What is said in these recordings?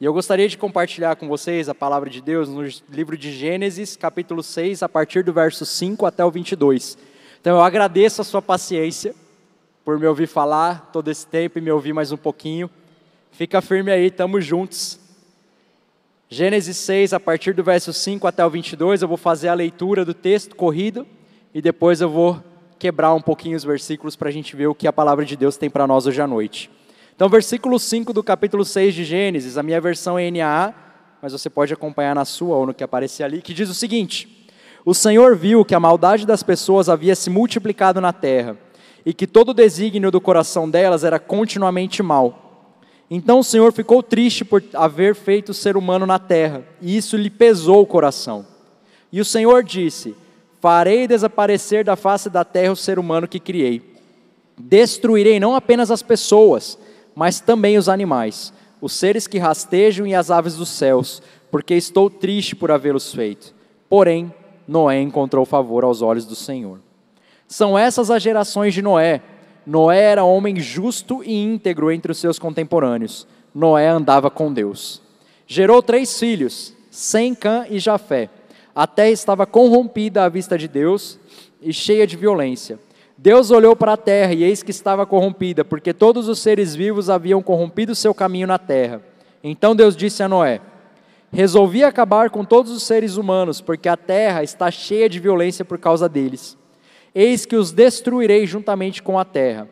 E eu gostaria de compartilhar com vocês a palavra de Deus no livro de Gênesis, capítulo 6, a partir do verso 5 até o 22. Então eu agradeço a sua paciência por me ouvir falar todo esse tempo e me ouvir mais um pouquinho. Fica firme aí, estamos juntos. Gênesis 6, a partir do verso 5 até o 22, eu vou fazer a leitura do texto corrido e depois eu vou quebrar um pouquinho os versículos para a gente ver o que a palavra de Deus tem para nós hoje à noite. Então, versículo 5 do capítulo 6 de Gênesis, a minha versão é NAA, mas você pode acompanhar na sua ou no que aparecer ali, que diz o seguinte: O Senhor viu que a maldade das pessoas havia se multiplicado na terra, e que todo o desígnio do coração delas era continuamente mal. Então o Senhor ficou triste por haver feito o ser humano na terra, e isso lhe pesou o coração. E o Senhor disse: Farei desaparecer da face da terra o ser humano que criei. Destruirei não apenas as pessoas, mas também os animais, os seres que rastejam e as aves dos céus, porque estou triste por havê-los feito. Porém, Noé encontrou favor aos olhos do Senhor. São essas as gerações de Noé. Noé era homem justo e íntegro entre os seus contemporâneos. Noé andava com Deus. Gerou três filhos, Sem, Cã e Jafé. A terra estava corrompida à vista de Deus e cheia de violência. Deus olhou para a terra e eis que estava corrompida, porque todos os seres vivos haviam corrompido seu caminho na terra. Então Deus disse a Noé: Resolvi acabar com todos os seres humanos, porque a terra está cheia de violência por causa deles. Eis que os destruirei juntamente com a terra.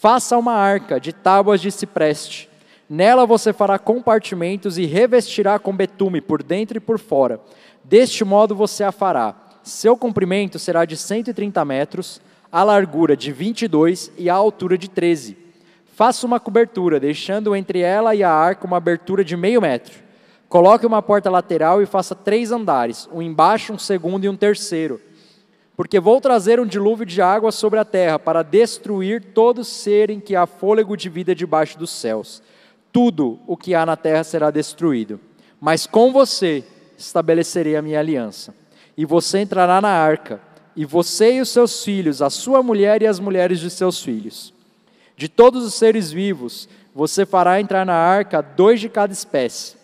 Faça uma arca de tábuas de cipreste. Nela você fará compartimentos e revestirá com betume por dentro e por fora. Deste modo você a fará. Seu comprimento será de 130 metros a largura de 22 e a altura de 13. Faça uma cobertura, deixando entre ela e a arca uma abertura de meio metro. Coloque uma porta lateral e faça três andares, um embaixo, um segundo e um terceiro. Porque vou trazer um dilúvio de água sobre a terra para destruir todo ser em que há fôlego de vida debaixo dos céus. Tudo o que há na terra será destruído. Mas com você estabelecerei a minha aliança. E você entrará na arca e você e os seus filhos, a sua mulher e as mulheres de seus filhos. De todos os seres vivos, você fará entrar na arca dois de cada espécie,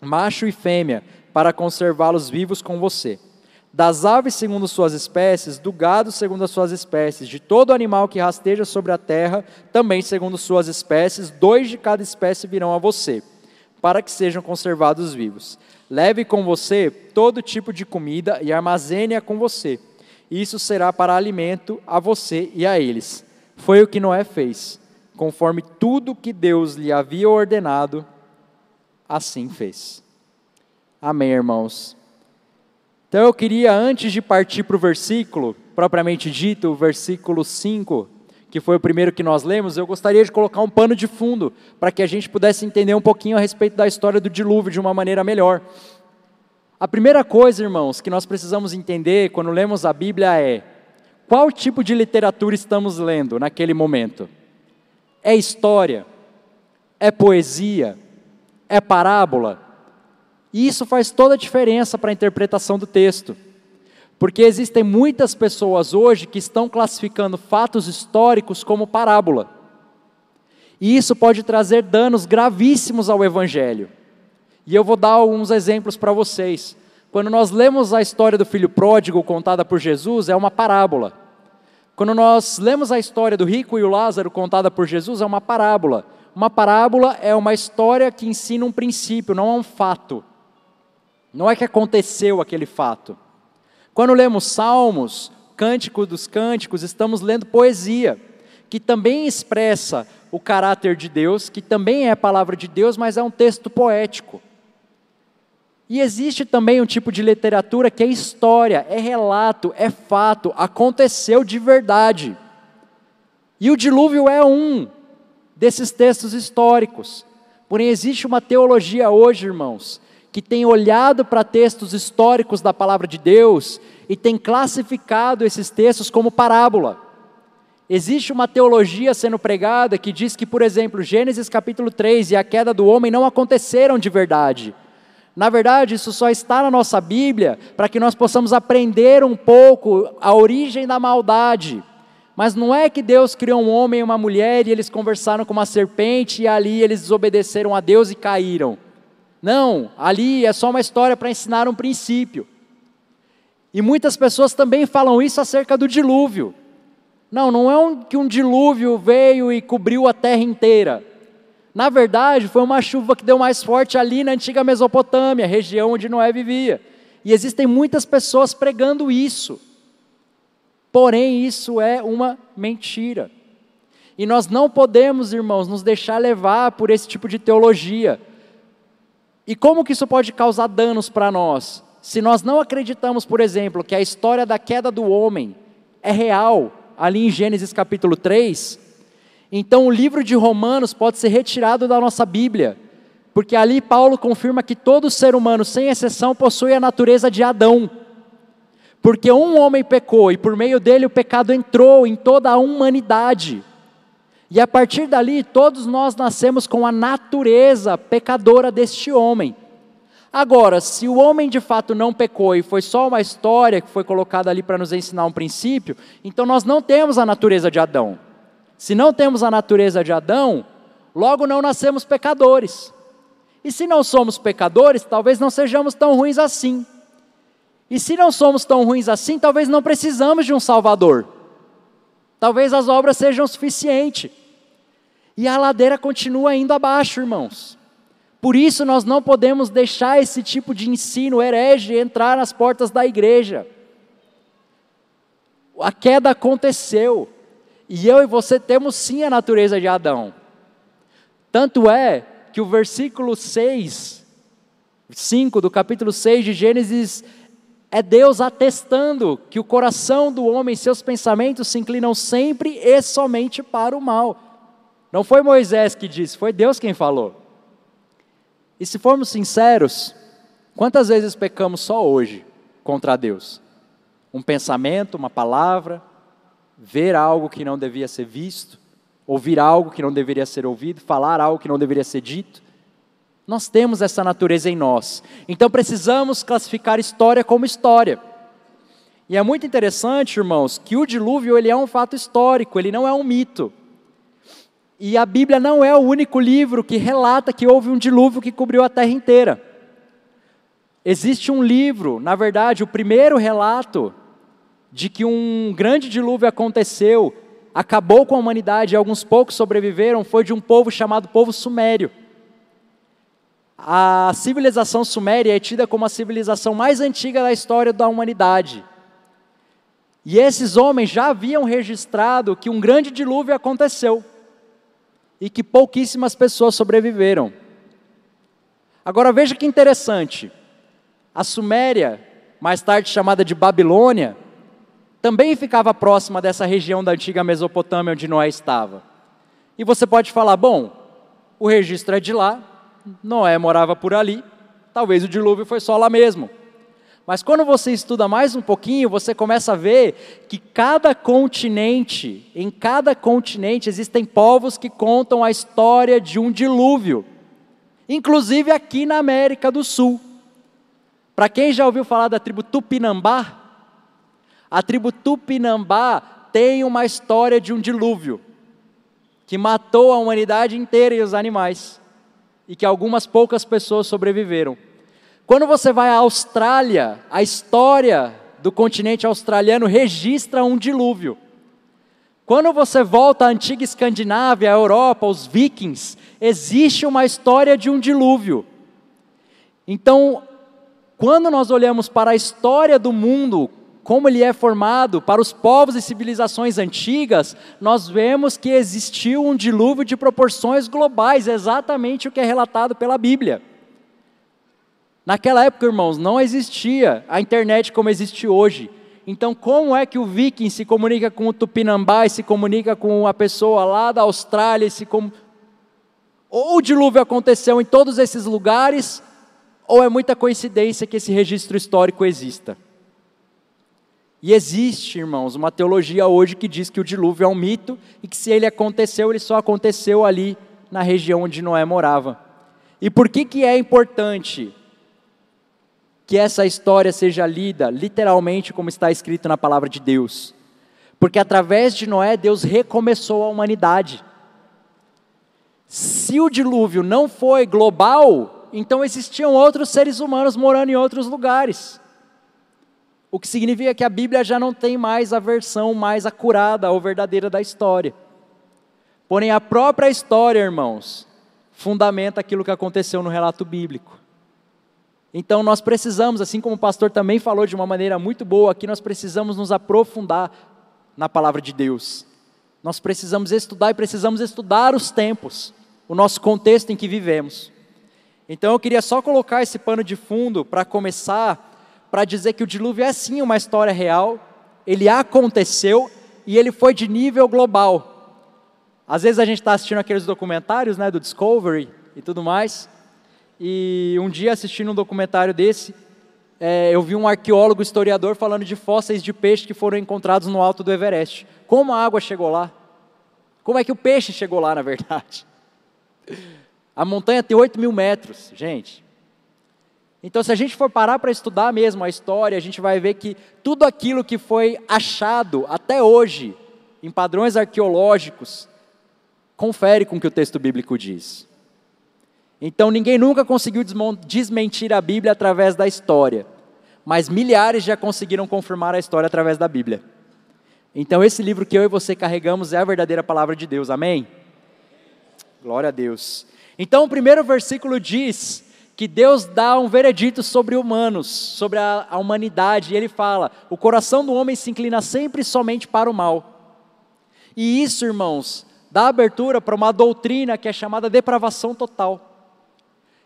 macho e fêmea, para conservá-los vivos com você. Das aves segundo suas espécies, do gado segundo as suas espécies, de todo animal que rasteja sobre a terra, também segundo suas espécies, dois de cada espécie virão a você, para que sejam conservados vivos. Leve com você todo tipo de comida e armazene-a com você isso será para alimento a você e a eles. Foi o que Noé fez, conforme tudo que Deus lhe havia ordenado, assim fez. Amém, irmãos. Então eu queria, antes de partir para o versículo, propriamente dito, o versículo 5, que foi o primeiro que nós lemos, eu gostaria de colocar um pano de fundo para que a gente pudesse entender um pouquinho a respeito da história do dilúvio de uma maneira melhor. A primeira coisa, irmãos, que nós precisamos entender quando lemos a Bíblia é qual tipo de literatura estamos lendo naquele momento. É história? É poesia? É parábola? E isso faz toda a diferença para a interpretação do texto. Porque existem muitas pessoas hoje que estão classificando fatos históricos como parábola. E isso pode trazer danos gravíssimos ao Evangelho. E eu vou dar alguns exemplos para vocês. Quando nós lemos a história do filho pródigo contada por Jesus, é uma parábola. Quando nós lemos a história do rico e o Lázaro contada por Jesus, é uma parábola. Uma parábola é uma história que ensina um princípio, não é um fato. Não é que aconteceu aquele fato. Quando lemos Salmos, Cântico dos Cânticos, estamos lendo poesia, que também expressa o caráter de Deus, que também é a palavra de Deus, mas é um texto poético. E existe também um tipo de literatura que é história, é relato, é fato, aconteceu de verdade. E o dilúvio é um desses textos históricos. Porém, existe uma teologia hoje, irmãos, que tem olhado para textos históricos da palavra de Deus e tem classificado esses textos como parábola. Existe uma teologia sendo pregada que diz que, por exemplo, Gênesis capítulo 3 e a queda do homem não aconteceram de verdade na verdade, isso só está na nossa Bíblia para que nós possamos aprender um pouco a origem da maldade. Mas não é que Deus criou um homem e uma mulher e eles conversaram com uma serpente e ali eles desobedeceram a Deus e caíram. Não, ali é só uma história para ensinar um princípio. E muitas pessoas também falam isso acerca do dilúvio. Não, não é um, que um dilúvio veio e cobriu a terra inteira. Na verdade, foi uma chuva que deu mais forte ali na antiga Mesopotâmia, região onde Noé vivia. E existem muitas pessoas pregando isso. Porém, isso é uma mentira. E nós não podemos, irmãos, nos deixar levar por esse tipo de teologia. E como que isso pode causar danos para nós? Se nós não acreditamos, por exemplo, que a história da queda do homem é real, ali em Gênesis capítulo 3, então o livro de Romanos pode ser retirado da nossa Bíblia, porque ali Paulo confirma que todo ser humano, sem exceção, possui a natureza de Adão. Porque um homem pecou e por meio dele o pecado entrou em toda a humanidade. E a partir dali, todos nós nascemos com a natureza pecadora deste homem. Agora, se o homem de fato não pecou e foi só uma história que foi colocada ali para nos ensinar um princípio, então nós não temos a natureza de Adão. Se não temos a natureza de Adão, logo não nascemos pecadores. E se não somos pecadores, talvez não sejamos tão ruins assim. E se não somos tão ruins assim, talvez não precisamos de um Salvador. Talvez as obras sejam suficientes. E a ladeira continua indo abaixo, irmãos. Por isso nós não podemos deixar esse tipo de ensino herege entrar nas portas da igreja. A queda aconteceu. E eu e você temos sim a natureza de Adão. Tanto é que o versículo 6, 5 do capítulo 6 de Gênesis é Deus atestando que o coração do homem, seus pensamentos se inclinam sempre e somente para o mal. Não foi Moisés que disse, foi Deus quem falou. E se formos sinceros, quantas vezes pecamos só hoje contra Deus? Um pensamento, uma palavra, ver algo que não devia ser visto, ouvir algo que não deveria ser ouvido, falar algo que não deveria ser dito. Nós temos essa natureza em nós. Então precisamos classificar história como história. E é muito interessante, irmãos, que o dilúvio ele é um fato histórico, ele não é um mito. E a Bíblia não é o único livro que relata que houve um dilúvio que cobriu a terra inteira. Existe um livro, na verdade, o primeiro relato de que um grande dilúvio aconteceu, acabou com a humanidade e alguns poucos sobreviveram, foi de um povo chamado povo sumério. A civilização suméria é tida como a civilização mais antiga da história da humanidade. E esses homens já haviam registrado que um grande dilúvio aconteceu e que pouquíssimas pessoas sobreviveram. Agora veja que interessante. A Suméria, mais tarde chamada de Babilônia, também ficava próxima dessa região da antiga Mesopotâmia onde Noé estava. E você pode falar: bom, o registro é de lá, Noé morava por ali, talvez o dilúvio foi só lá mesmo. Mas quando você estuda mais um pouquinho, você começa a ver que cada continente, em cada continente existem povos que contam a história de um dilúvio. Inclusive aqui na América do Sul. Para quem já ouviu falar da tribo Tupinambá, a tribo Tupinambá tem uma história de um dilúvio que matou a humanidade inteira e os animais e que algumas poucas pessoas sobreviveram. Quando você vai à Austrália, a história do continente australiano registra um dilúvio. Quando você volta à antiga Escandinávia, à Europa, os vikings, existe uma história de um dilúvio. Então, quando nós olhamos para a história do mundo como ele é formado para os povos e civilizações antigas, nós vemos que existiu um dilúvio de proporções globais, exatamente o que é relatado pela Bíblia. Naquela época, irmãos, não existia a internet como existe hoje. Então, como é que o viking se comunica com o tupinambá e se comunica com a pessoa lá da Austrália? E se com... Ou o dilúvio aconteceu em todos esses lugares, ou é muita coincidência que esse registro histórico exista. E existe, irmãos, uma teologia hoje que diz que o dilúvio é um mito e que se ele aconteceu, ele só aconteceu ali na região onde Noé morava. E por que, que é importante que essa história seja lida literalmente como está escrito na palavra de Deus? Porque através de Noé, Deus recomeçou a humanidade. Se o dilúvio não foi global, então existiam outros seres humanos morando em outros lugares. O que significa que a Bíblia já não tem mais a versão mais acurada ou verdadeira da história. Porém, a própria história, irmãos, fundamenta aquilo que aconteceu no relato bíblico. Então, nós precisamos, assim como o pastor também falou de uma maneira muito boa aqui, nós precisamos nos aprofundar na palavra de Deus. Nós precisamos estudar e precisamos estudar os tempos, o nosso contexto em que vivemos. Então, eu queria só colocar esse pano de fundo para começar, para dizer que o dilúvio é sim uma história real, ele aconteceu e ele foi de nível global. Às vezes a gente está assistindo aqueles documentários né, do Discovery e tudo mais, e um dia assistindo um documentário desse, é, eu vi um arqueólogo historiador falando de fósseis de peixe que foram encontrados no alto do Everest. Como a água chegou lá? Como é que o peixe chegou lá, na verdade? A montanha tem 8 mil metros, gente. Então, se a gente for parar para estudar mesmo a história, a gente vai ver que tudo aquilo que foi achado até hoje, em padrões arqueológicos, confere com o que o texto bíblico diz. Então ninguém nunca conseguiu desmentir a Bíblia através da história, mas milhares já conseguiram confirmar a história através da Bíblia. Então esse livro que eu e você carregamos é a verdadeira palavra de Deus, amém? Glória a Deus. Então o primeiro versículo diz que Deus dá um veredito sobre humanos, sobre a, a humanidade, e ele fala: o coração do homem se inclina sempre somente para o mal. E isso, irmãos, dá abertura para uma doutrina que é chamada depravação total.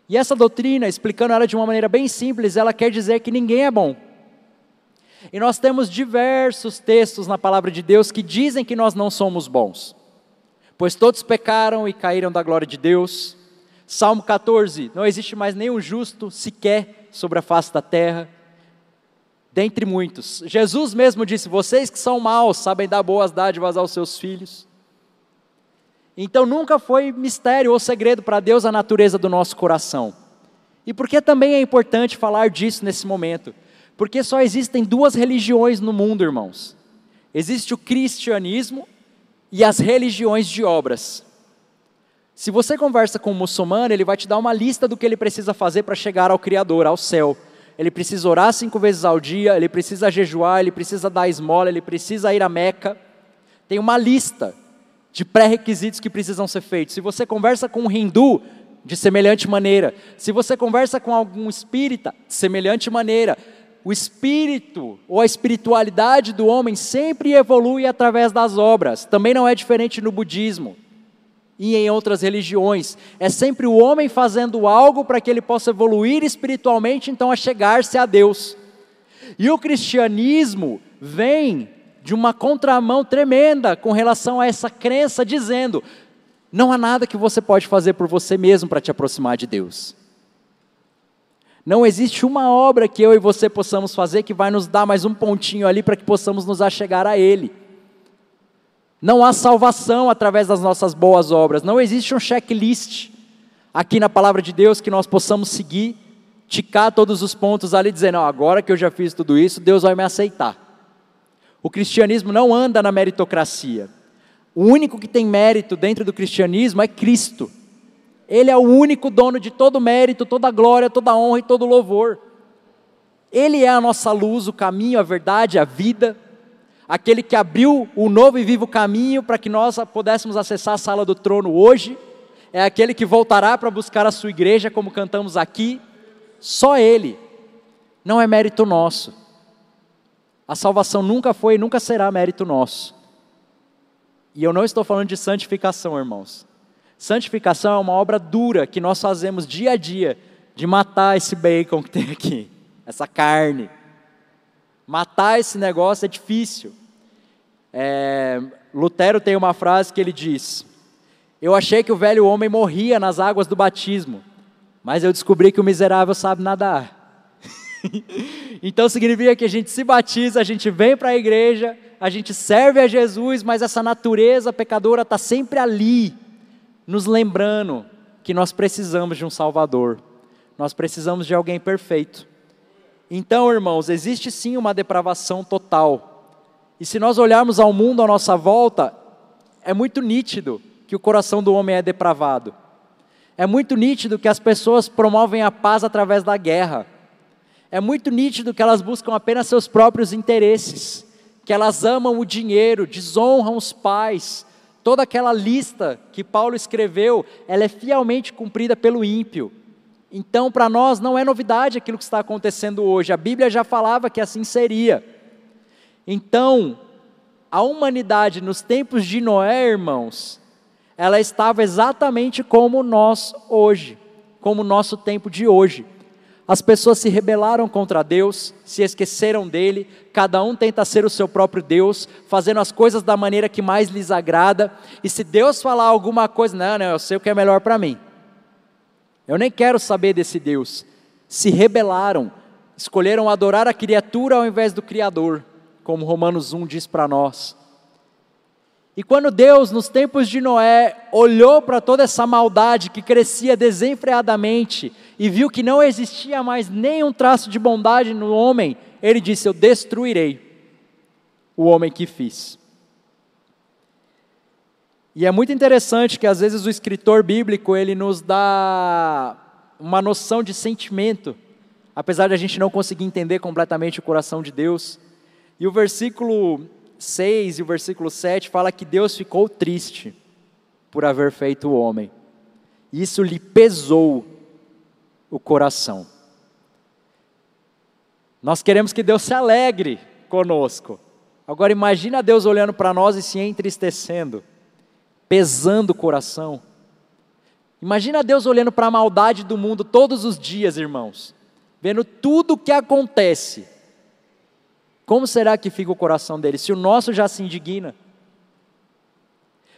E essa doutrina, explicando ela de uma maneira bem simples, ela quer dizer que ninguém é bom. E nós temos diversos textos na palavra de Deus que dizem que nós não somos bons. Pois todos pecaram e caíram da glória de Deus. Salmo 14: Não existe mais nenhum justo sequer sobre a face da terra. Dentre muitos. Jesus mesmo disse: Vocês que são maus sabem dar boas dádivas aos seus filhos. Então nunca foi mistério ou segredo para Deus a natureza do nosso coração. E por que também é importante falar disso nesse momento? Porque só existem duas religiões no mundo, irmãos. Existe o cristianismo e as religiões de obras. Se você conversa com um muçulmano, ele vai te dar uma lista do que ele precisa fazer para chegar ao Criador, ao céu. Ele precisa orar cinco vezes ao dia, ele precisa jejuar, ele precisa dar esmola, ele precisa ir a Meca. Tem uma lista de pré-requisitos que precisam ser feitos. Se você conversa com um hindu, de semelhante maneira. Se você conversa com algum espírita, de semelhante maneira. O espírito ou a espiritualidade do homem sempre evolui através das obras. Também não é diferente no budismo e em outras religiões. É sempre o homem fazendo algo para que ele possa evoluir espiritualmente, então a chegar-se a Deus. E o cristianismo vem de uma contramão tremenda com relação a essa crença, dizendo: não há nada que você pode fazer por você mesmo para te aproximar de Deus. Não existe uma obra que eu e você possamos fazer que vai nos dar mais um pontinho ali para que possamos nos achegar a Ele. Não há salvação através das nossas boas obras. Não existe um checklist aqui na palavra de Deus que nós possamos seguir, ticar todos os pontos ali, dizendo: não, agora que eu já fiz tudo isso, Deus vai me aceitar. O cristianismo não anda na meritocracia. O único que tem mérito dentro do cristianismo é Cristo. Ele é o único dono de todo mérito, toda glória, toda honra e todo louvor. Ele é a nossa luz, o caminho, a verdade, a vida. Aquele que abriu o novo e vivo caminho para que nós pudéssemos acessar a sala do trono hoje. É aquele que voltará para buscar a sua igreja, como cantamos aqui. Só Ele. Não é mérito nosso. A salvação nunca foi e nunca será mérito nosso. E eu não estou falando de santificação, irmãos. Santificação é uma obra dura que nós fazemos dia a dia de matar esse bacon que tem aqui, essa carne. Matar esse negócio é difícil. É, Lutero tem uma frase que ele diz: Eu achei que o velho homem morria nas águas do batismo, mas eu descobri que o miserável sabe nadar. então significa que a gente se batiza, a gente vem para a igreja, a gente serve a Jesus, mas essa natureza pecadora está sempre ali, nos lembrando que nós precisamos de um Salvador, nós precisamos de alguém perfeito. Então, irmãos, existe sim uma depravação total. E se nós olharmos ao mundo à nossa volta, é muito nítido que o coração do homem é depravado. É muito nítido que as pessoas promovem a paz através da guerra. É muito nítido que elas buscam apenas seus próprios interesses, que elas amam o dinheiro, desonram os pais. Toda aquela lista que Paulo escreveu, ela é fielmente cumprida pelo ímpio. Então, para nós, não é novidade aquilo que está acontecendo hoje. A Bíblia já falava que assim seria. Então, a humanidade nos tempos de Noé, irmãos, ela estava exatamente como nós hoje, como o nosso tempo de hoje. As pessoas se rebelaram contra Deus, se esqueceram dele, cada um tenta ser o seu próprio Deus, fazendo as coisas da maneira que mais lhes agrada, e se Deus falar alguma coisa, não, não, eu sei o que é melhor para mim. Eu nem quero saber desse Deus. Se rebelaram, escolheram adorar a criatura ao invés do Criador, como Romanos 1 diz para nós. E quando Deus, nos tempos de Noé, olhou para toda essa maldade que crescia desenfreadamente e viu que não existia mais nenhum traço de bondade no homem, ele disse: Eu destruirei o homem que fiz. E é muito interessante que às vezes o escritor bíblico ele nos dá uma noção de sentimento, apesar de a gente não conseguir entender completamente o coração de Deus. E o versículo 6 e o versículo 7 fala que Deus ficou triste por haver feito o homem. Isso lhe pesou o coração. Nós queremos que Deus se alegre conosco. Agora imagina Deus olhando para nós e se entristecendo pesando o coração. Imagina Deus olhando para a maldade do mundo todos os dias, irmãos, vendo tudo o que acontece. Como será que fica o coração dele? Se o nosso já se indigna.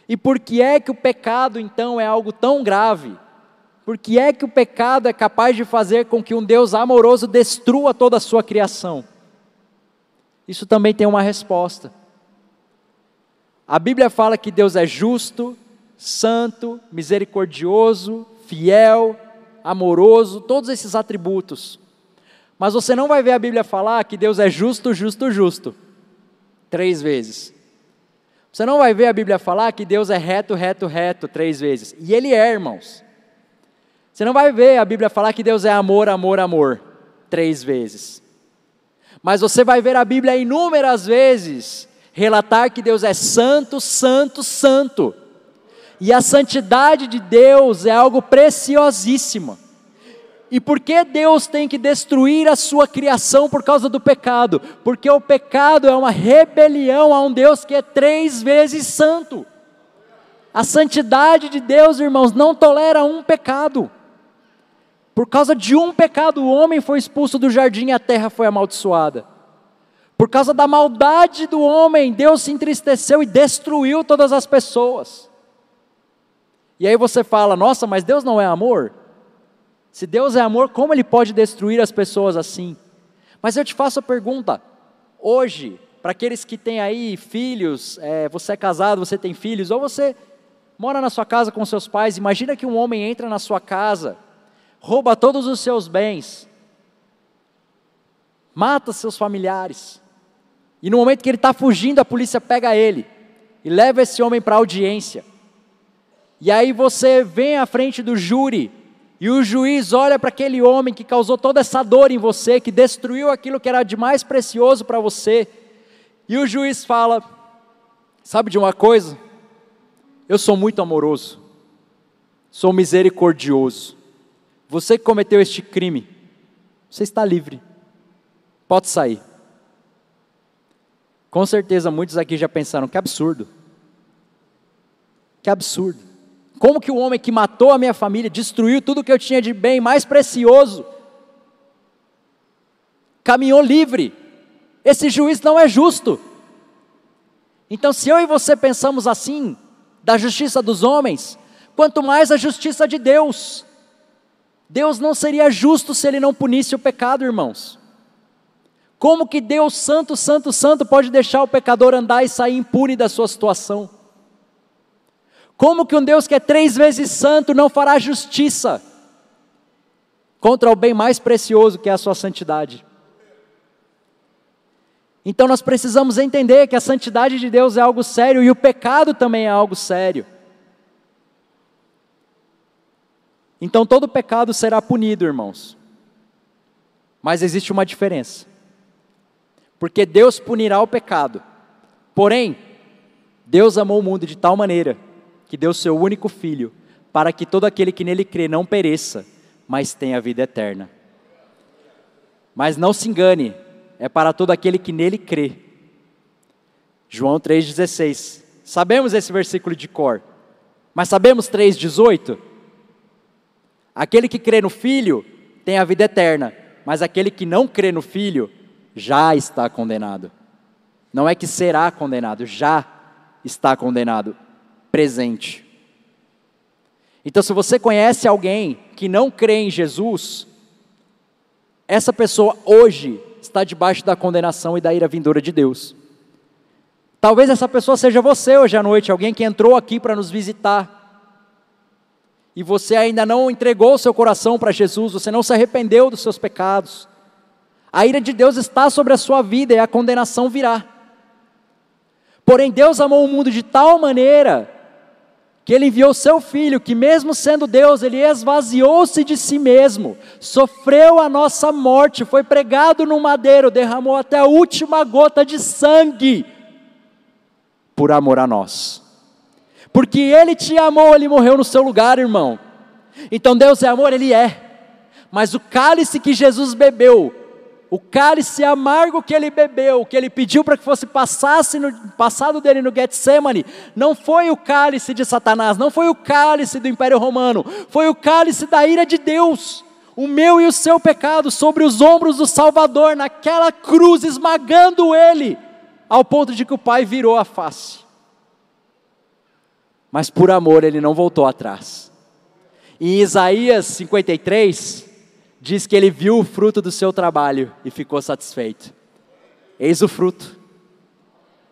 E por que é que o pecado então é algo tão grave? Por que é que o pecado é capaz de fazer com que um Deus amoroso destrua toda a sua criação? Isso também tem uma resposta. A Bíblia fala que Deus é justo, santo, misericordioso, fiel, amoroso, todos esses atributos. Mas você não vai ver a Bíblia falar que Deus é justo, justo, justo. Três vezes. Você não vai ver a Bíblia falar que Deus é reto, reto, reto, três vezes. E Ele é, irmãos. Você não vai ver a Bíblia falar que Deus é amor, amor, amor, três vezes. Mas você vai ver a Bíblia inúmeras vezes relatar que Deus é santo, santo, santo. E a santidade de Deus é algo preciosíssimo. E por que Deus tem que destruir a sua criação por causa do pecado? Porque o pecado é uma rebelião a um Deus que é três vezes santo. A santidade de Deus, irmãos, não tolera um pecado. Por causa de um pecado, o homem foi expulso do jardim e a terra foi amaldiçoada. Por causa da maldade do homem, Deus se entristeceu e destruiu todas as pessoas. E aí você fala: nossa, mas Deus não é amor? Se Deus é amor, como Ele pode destruir as pessoas assim? Mas eu te faço a pergunta: hoje, para aqueles que têm aí filhos, é, você é casado, você tem filhos, ou você mora na sua casa com seus pais, imagina que um homem entra na sua casa, rouba todos os seus bens, mata seus familiares, e no momento que ele está fugindo, a polícia pega ele e leva esse homem para audiência. E aí você vem à frente do júri e o juiz olha para aquele homem que causou toda essa dor em você, que destruiu aquilo que era de mais precioso para você. E o juiz fala: Sabe de uma coisa? Eu sou muito amoroso, sou misericordioso. Você que cometeu este crime, você está livre, pode sair. Com certeza muitos aqui já pensaram: que absurdo. Que absurdo. Como que o homem que matou a minha família, destruiu tudo que eu tinha de bem mais precioso, caminhou livre? Esse juiz não é justo. Então, se eu e você pensamos assim, da justiça dos homens, quanto mais a justiça de Deus. Deus não seria justo se ele não punisse o pecado, irmãos. Como que Deus Santo, Santo, Santo pode deixar o pecador andar e sair impune da sua situação? Como que um Deus que é três vezes santo não fará justiça contra o bem mais precioso que é a sua santidade? Então nós precisamos entender que a santidade de Deus é algo sério e o pecado também é algo sério. Então todo pecado será punido, irmãos. Mas existe uma diferença. Porque Deus punirá o pecado. Porém, Deus amou o mundo de tal maneira que deu seu único filho, para que todo aquele que nele crê não pereça, mas tenha vida eterna. Mas não se engane, é para todo aquele que nele crê. João 3,16. Sabemos esse versículo de cor, mas sabemos 3,18? Aquele que crê no Filho tem a vida eterna, mas aquele que não crê no Filho já está condenado. Não é que será condenado, já está condenado, presente. Então, se você conhece alguém que não crê em Jesus, essa pessoa hoje está debaixo da condenação e da ira vindoura de Deus. Talvez essa pessoa seja você hoje à noite, alguém que entrou aqui para nos visitar e você ainda não entregou o seu coração para Jesus, você não se arrependeu dos seus pecados, a ira de Deus está sobre a sua vida e a condenação virá. Porém, Deus amou o mundo de tal maneira que Ele enviou seu Filho, que mesmo sendo Deus, Ele esvaziou-se de si mesmo, sofreu a nossa morte, foi pregado no madeiro, derramou até a última gota de sangue, por amor a nós. Porque Ele te amou, Ele morreu no seu lugar, irmão. Então Deus é amor, Ele é. Mas o cálice que Jesus bebeu, o cálice amargo que ele bebeu, que ele pediu para que fosse passasse no passado dele no Getsemane, não foi o cálice de Satanás, não foi o cálice do Império Romano, foi o cálice da ira de Deus. O meu e o seu pecado sobre os ombros do Salvador, naquela cruz, esmagando ele, ao ponto de que o Pai virou a face mas por amor ele não voltou atrás. Em Isaías 53, diz que ele viu o fruto do seu trabalho e ficou satisfeito. Eis o fruto.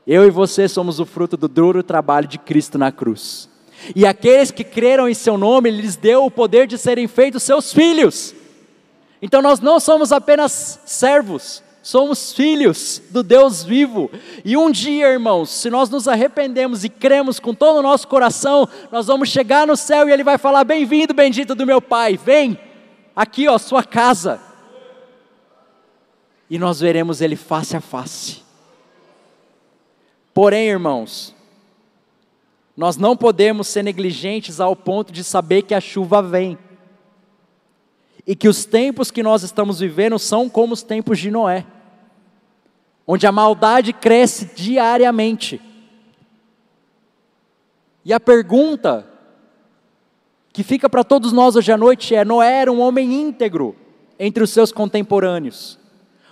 Eu e você somos o fruto do duro trabalho de Cristo na cruz. E aqueles que creram em seu nome, ele lhes deu o poder de serem feitos seus filhos. Então nós não somos apenas servos, somos filhos do Deus vivo. E um dia, irmãos, se nós nos arrependemos e cremos com todo o nosso coração, nós vamos chegar no céu e Ele vai falar: Bem-vindo, bendito do meu Pai, vem, aqui, ó, sua casa. E nós veremos Ele face a face. Porém, irmãos, nós não podemos ser negligentes ao ponto de saber que a chuva vem. E que os tempos que nós estamos vivendo são como os tempos de Noé onde a maldade cresce diariamente. E a pergunta que fica para todos nós hoje à noite é: Noé era um homem íntegro entre os seus contemporâneos,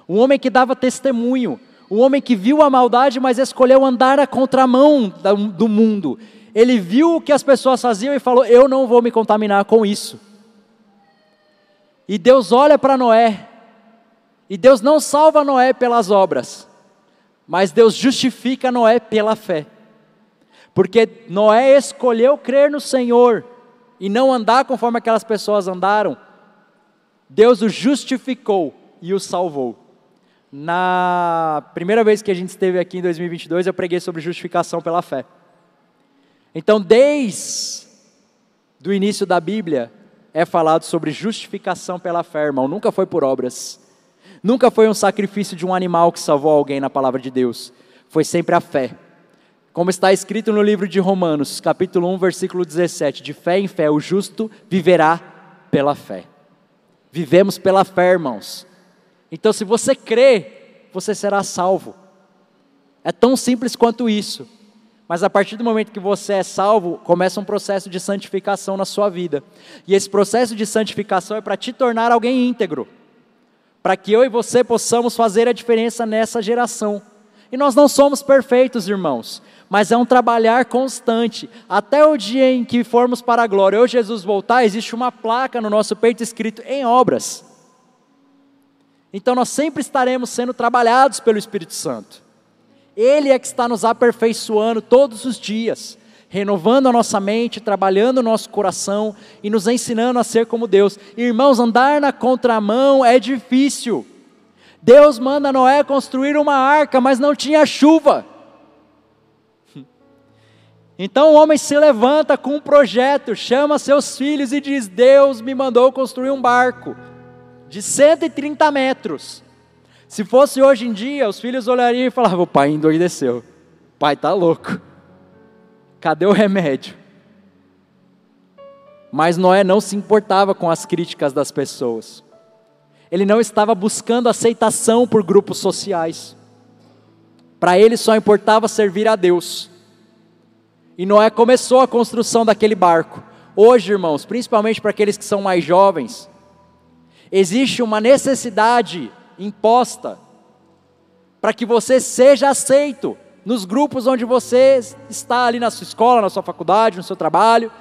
um homem que dava testemunho, um homem que viu a maldade, mas escolheu andar a contramão do mundo. Ele viu o que as pessoas faziam e falou: Eu não vou me contaminar com isso. E Deus olha para Noé e Deus não salva Noé pelas obras, mas Deus justifica Noé pela fé. Porque Noé escolheu crer no Senhor e não andar conforme aquelas pessoas andaram. Deus o justificou e o salvou. Na primeira vez que a gente esteve aqui em 2022, eu preguei sobre justificação pela fé. Então, desde o início da Bíblia, é falado sobre justificação pela fé, irmão. Nunca foi por obras. Nunca foi um sacrifício de um animal que salvou alguém na palavra de Deus. Foi sempre a fé. Como está escrito no livro de Romanos, capítulo 1, versículo 17: De fé em fé, o justo viverá pela fé. Vivemos pela fé, irmãos. Então, se você crê, você será salvo. É tão simples quanto isso. Mas a partir do momento que você é salvo, começa um processo de santificação na sua vida. E esse processo de santificação é para te tornar alguém íntegro para que eu e você possamos fazer a diferença nessa geração. E nós não somos perfeitos, irmãos, mas é um trabalhar constante. Até o dia em que formos para a glória, eu Jesus voltar, existe uma placa no nosso peito escrito em obras. Então nós sempre estaremos sendo trabalhados pelo Espírito Santo. Ele é que está nos aperfeiçoando todos os dias renovando a nossa mente, trabalhando o nosso coração e nos ensinando a ser como Deus. Irmãos, andar na contramão é difícil. Deus manda Noé construir uma arca, mas não tinha chuva. Então o homem se levanta com um projeto, chama seus filhos e diz: Deus me mandou construir um barco de 130 metros. Se fosse hoje em dia, os filhos olhariam e falavam: o pai endoideceu, o pai está louco, cadê o remédio? Mas Noé não se importava com as críticas das pessoas, ele não estava buscando aceitação por grupos sociais, para ele só importava servir a Deus. E Noé começou a construção daquele barco. Hoje, irmãos, principalmente para aqueles que são mais jovens, existe uma necessidade imposta para que você seja aceito nos grupos onde você está ali na sua escola, na sua faculdade, no seu trabalho.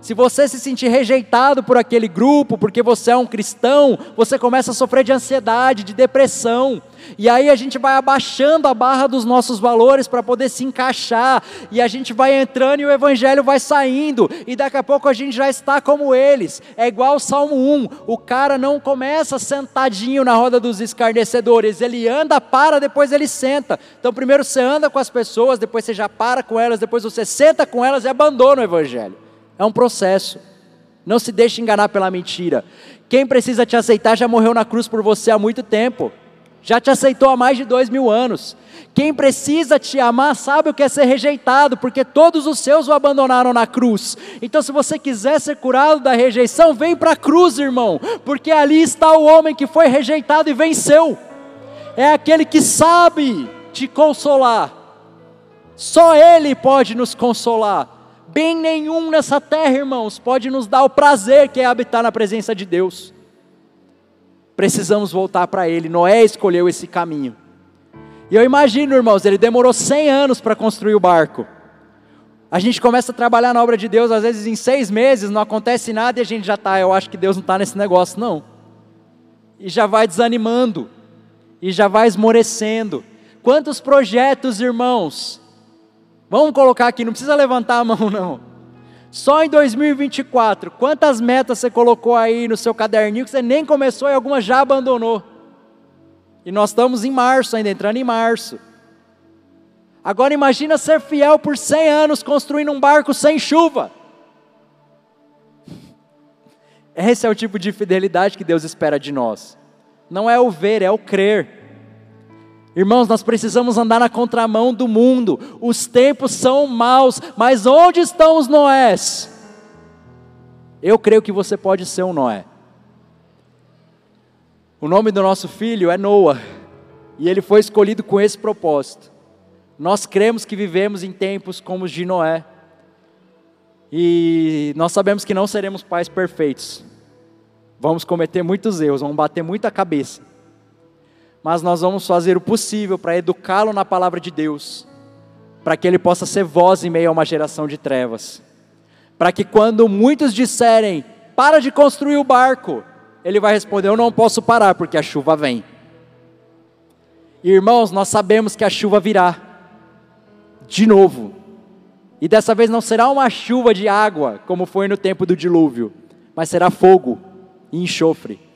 Se você se sentir rejeitado por aquele grupo, porque você é um cristão, você começa a sofrer de ansiedade, de depressão. E aí a gente vai abaixando a barra dos nossos valores para poder se encaixar, e a gente vai entrando e o evangelho vai saindo, e daqui a pouco a gente já está como eles. É igual o Salmo 1, o cara não começa sentadinho na roda dos escarnecedores, ele anda, para, depois ele senta. Então primeiro você anda com as pessoas, depois você já para com elas, depois você senta com elas e abandona o evangelho. É um processo. Não se deixe enganar pela mentira. Quem precisa te aceitar já morreu na cruz por você há muito tempo. Já te aceitou há mais de dois mil anos. Quem precisa te amar sabe o que é ser rejeitado, porque todos os seus o abandonaram na cruz. Então, se você quiser ser curado da rejeição, vem para a cruz, irmão, porque ali está o homem que foi rejeitado e venceu. É aquele que sabe te consolar. Só Ele pode nos consolar. Bem nenhum nessa terra, irmãos, pode nos dar o prazer que é habitar na presença de Deus. Precisamos voltar para Ele. Noé escolheu esse caminho. E eu imagino, irmãos, ele demorou 100 anos para construir o barco. A gente começa a trabalhar na obra de Deus, às vezes em seis meses, não acontece nada e a gente já está, eu acho que Deus não está nesse negócio, não. E já vai desanimando, e já vai esmorecendo. Quantos projetos, irmãos, Vamos colocar aqui, não precisa levantar a mão não. Só em 2024, quantas metas você colocou aí no seu caderninho que você nem começou e algumas já abandonou? E nós estamos em março ainda, entrando em março. Agora imagina ser fiel por 100 anos construindo um barco sem chuva. Esse é o tipo de fidelidade que Deus espera de nós. Não é o ver, é o crer. Irmãos, nós precisamos andar na contramão do mundo. Os tempos são maus, mas onde estão os Noés? Eu creio que você pode ser um Noé. O nome do nosso filho é Noah, e ele foi escolhido com esse propósito. Nós cremos que vivemos em tempos como os de Noé, e nós sabemos que não seremos pais perfeitos. Vamos cometer muitos erros, vamos bater muita cabeça mas nós vamos fazer o possível para educá-lo na palavra de Deus, para que ele possa ser voz em meio a uma geração de trevas, para que quando muitos disserem, para de construir o barco, ele vai responder: Eu não posso parar porque a chuva vem. Irmãos, nós sabemos que a chuva virá, de novo, e dessa vez não será uma chuva de água, como foi no tempo do dilúvio, mas será fogo e enxofre.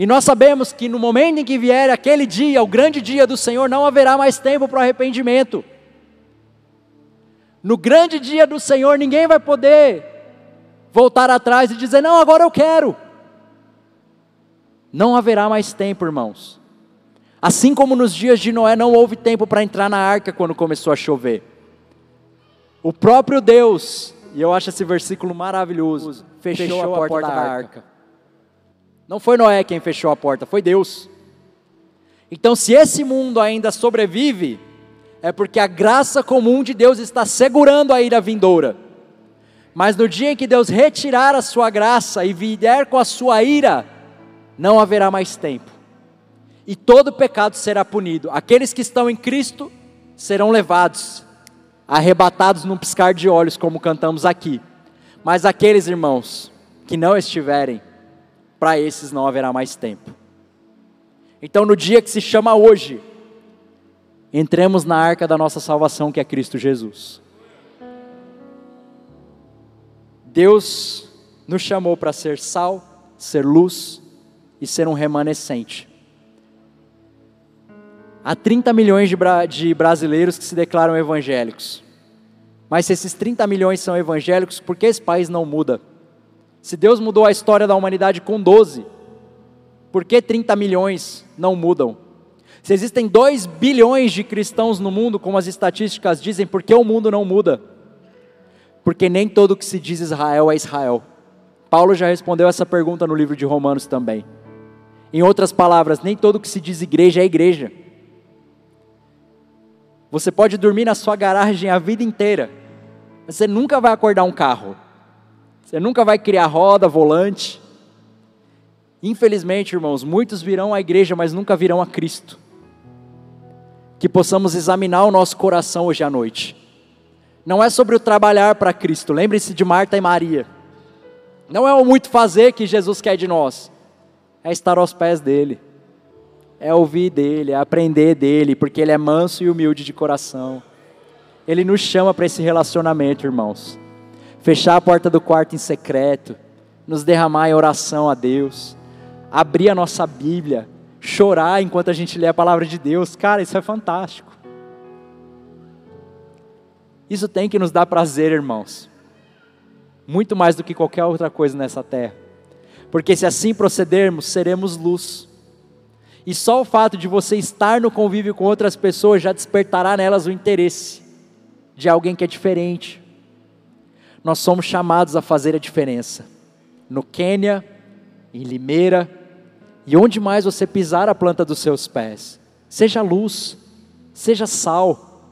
E nós sabemos que no momento em que vier aquele dia, o grande dia do Senhor, não haverá mais tempo para o arrependimento. No grande dia do Senhor, ninguém vai poder voltar atrás e dizer: Não, agora eu quero. Não haverá mais tempo, irmãos. Assim como nos dias de Noé não houve tempo para entrar na arca quando começou a chover. O próprio Deus, e eu acho esse versículo maravilhoso, fechou, fechou a, porta a porta, da, arca. arca. Não foi Noé quem fechou a porta, foi Deus. Então, se esse mundo ainda sobrevive, é porque a graça comum de Deus está segurando a ira vindoura. Mas no dia em que Deus retirar a sua graça e vier com a sua ira, não haverá mais tempo. E todo pecado será punido. Aqueles que estão em Cristo serão levados, arrebatados num piscar de olhos, como cantamos aqui. Mas aqueles irmãos que não estiverem, para esses não haverá mais tempo. Então, no dia que se chama hoje, entremos na arca da nossa salvação, que é Cristo Jesus. Deus nos chamou para ser sal, ser luz e ser um remanescente. Há 30 milhões de, bra de brasileiros que se declaram evangélicos. Mas se esses 30 milhões são evangélicos, por que esse país não muda? Se Deus mudou a história da humanidade com 12, por que 30 milhões não mudam? Se existem 2 bilhões de cristãos no mundo, como as estatísticas dizem, por que o mundo não muda? Porque nem todo que se diz Israel é Israel. Paulo já respondeu essa pergunta no livro de Romanos também. Em outras palavras, nem todo que se diz igreja é igreja. Você pode dormir na sua garagem a vida inteira, mas você nunca vai acordar um carro. Você nunca vai criar roda, volante. Infelizmente, irmãos, muitos virão à igreja, mas nunca virão a Cristo. Que possamos examinar o nosso coração hoje à noite. Não é sobre o trabalhar para Cristo, lembre-se de Marta e Maria. Não é o muito fazer que Jesus quer de nós, é estar aos pés dele, é ouvir dele, é aprender dele, porque ele é manso e humilde de coração. Ele nos chama para esse relacionamento, irmãos. Fechar a porta do quarto em secreto, nos derramar em oração a Deus, abrir a nossa Bíblia, chorar enquanto a gente lê a palavra de Deus. Cara, isso é fantástico. Isso tem que nos dar prazer, irmãos muito mais do que qualquer outra coisa nessa terra. Porque se assim procedermos, seremos luz. E só o fato de você estar no convívio com outras pessoas já despertará nelas o interesse de alguém que é diferente. Nós somos chamados a fazer a diferença. No Quênia, em Limeira, e onde mais você pisar a planta dos seus pés. Seja luz, seja sal.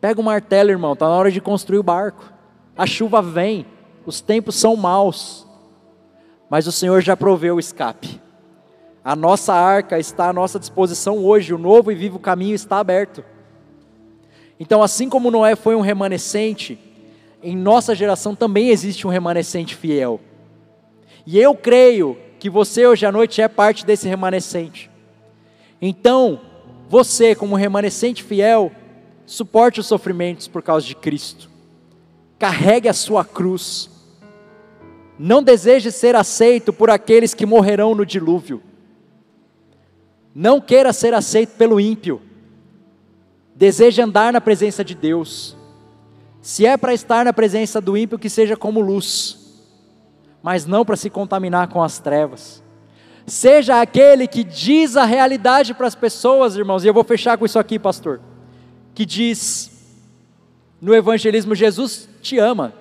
Pega o martelo, irmão, está na hora de construir o barco. A chuva vem, os tempos são maus, mas o Senhor já proveu o escape. A nossa arca está à nossa disposição hoje, o novo e vivo caminho está aberto. Então, assim como Noé foi um remanescente, em nossa geração também existe um remanescente fiel. E eu creio que você hoje à noite é parte desse remanescente. Então, você, como remanescente fiel, suporte os sofrimentos por causa de Cristo. Carregue a sua cruz não deseje ser aceito por aqueles que morrerão no dilúvio. Não queira ser aceito pelo ímpio. Deseje andar na presença de Deus. Se é para estar na presença do ímpio, que seja como luz, mas não para se contaminar com as trevas. Seja aquele que diz a realidade para as pessoas, irmãos, e eu vou fechar com isso aqui, pastor. Que diz no evangelismo: Jesus te ama.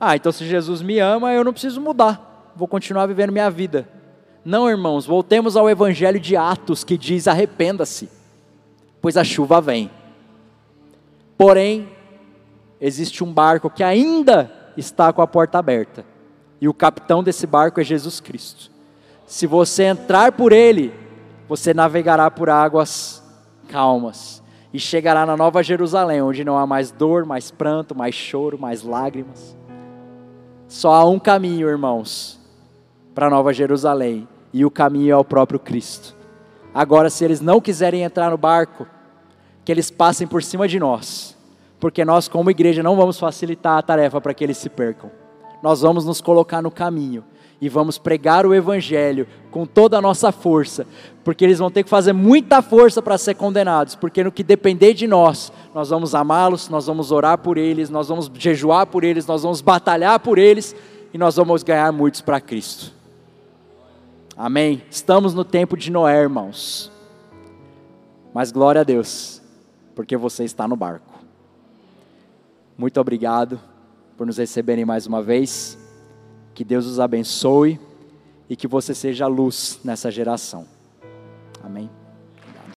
Ah, então se Jesus me ama, eu não preciso mudar, vou continuar vivendo minha vida. Não, irmãos, voltemos ao evangelho de Atos que diz: arrependa-se, pois a chuva vem. Porém, existe um barco que ainda está com a porta aberta, e o capitão desse barco é Jesus Cristo. Se você entrar por ele, você navegará por águas calmas e chegará na Nova Jerusalém, onde não há mais dor, mais pranto, mais choro, mais lágrimas. Só há um caminho, irmãos, para Nova Jerusalém, e o caminho é o próprio Cristo. Agora, se eles não quiserem entrar no barco, que eles passem por cima de nós, porque nós, como igreja, não vamos facilitar a tarefa para que eles se percam. Nós vamos nos colocar no caminho e vamos pregar o Evangelho com toda a nossa força, porque eles vão ter que fazer muita força para ser condenados, porque no que depender de nós, nós vamos amá-los, nós vamos orar por eles, nós vamos jejuar por eles, nós vamos batalhar por eles e nós vamos ganhar muitos para Cristo. Amém? Estamos no tempo de Noé, irmãos. Mas glória a Deus, porque você está no barco. Muito obrigado por nos receberem mais uma vez. Que Deus os abençoe e que você seja luz nessa geração. Amém.